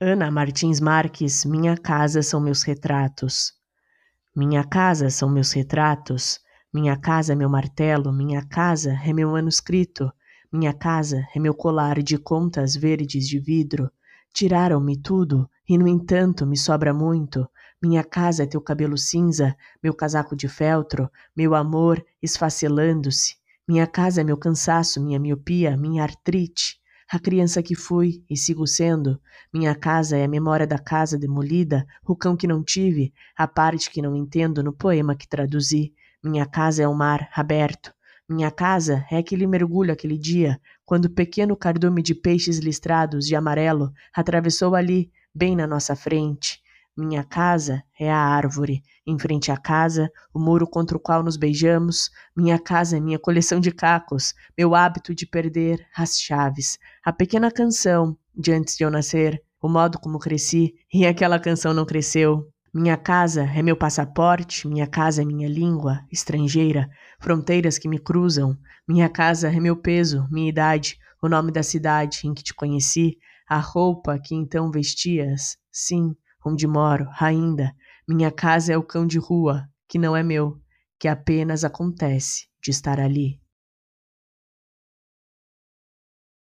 Ana Martins Marques, minha casa são meus retratos. Minha casa são meus retratos. Minha casa é meu martelo, minha casa é meu manuscrito. Minha casa é meu colar de contas verdes de vidro. Tiraram-me tudo e, no entanto, me sobra muito. Minha casa é teu cabelo cinza, meu casaco de feltro, meu amor esfacelando-se. Minha casa é meu cansaço, minha miopia, minha artrite a criança que fui e sigo sendo. Minha casa é a memória da casa demolida, o cão que não tive, a parte que não entendo no poema que traduzi. Minha casa é o mar aberto. Minha casa é aquele mergulho aquele dia, quando pequeno cardume de peixes listrados de amarelo atravessou ali, bem na nossa frente. Minha casa é a árvore, em frente à casa, o muro contra o qual nos beijamos. Minha casa é minha coleção de cacos, meu hábito de perder as chaves, a pequena canção de antes de eu nascer, o modo como cresci. E aquela canção não cresceu. Minha casa é meu passaporte, minha casa é minha língua estrangeira, fronteiras que me cruzam. Minha casa é meu peso, minha idade, o nome da cidade em que te conheci, a roupa que então vestias. Sim, onde moro, ainda. Minha casa é o cão de rua, que não é meu, que apenas acontece de estar ali.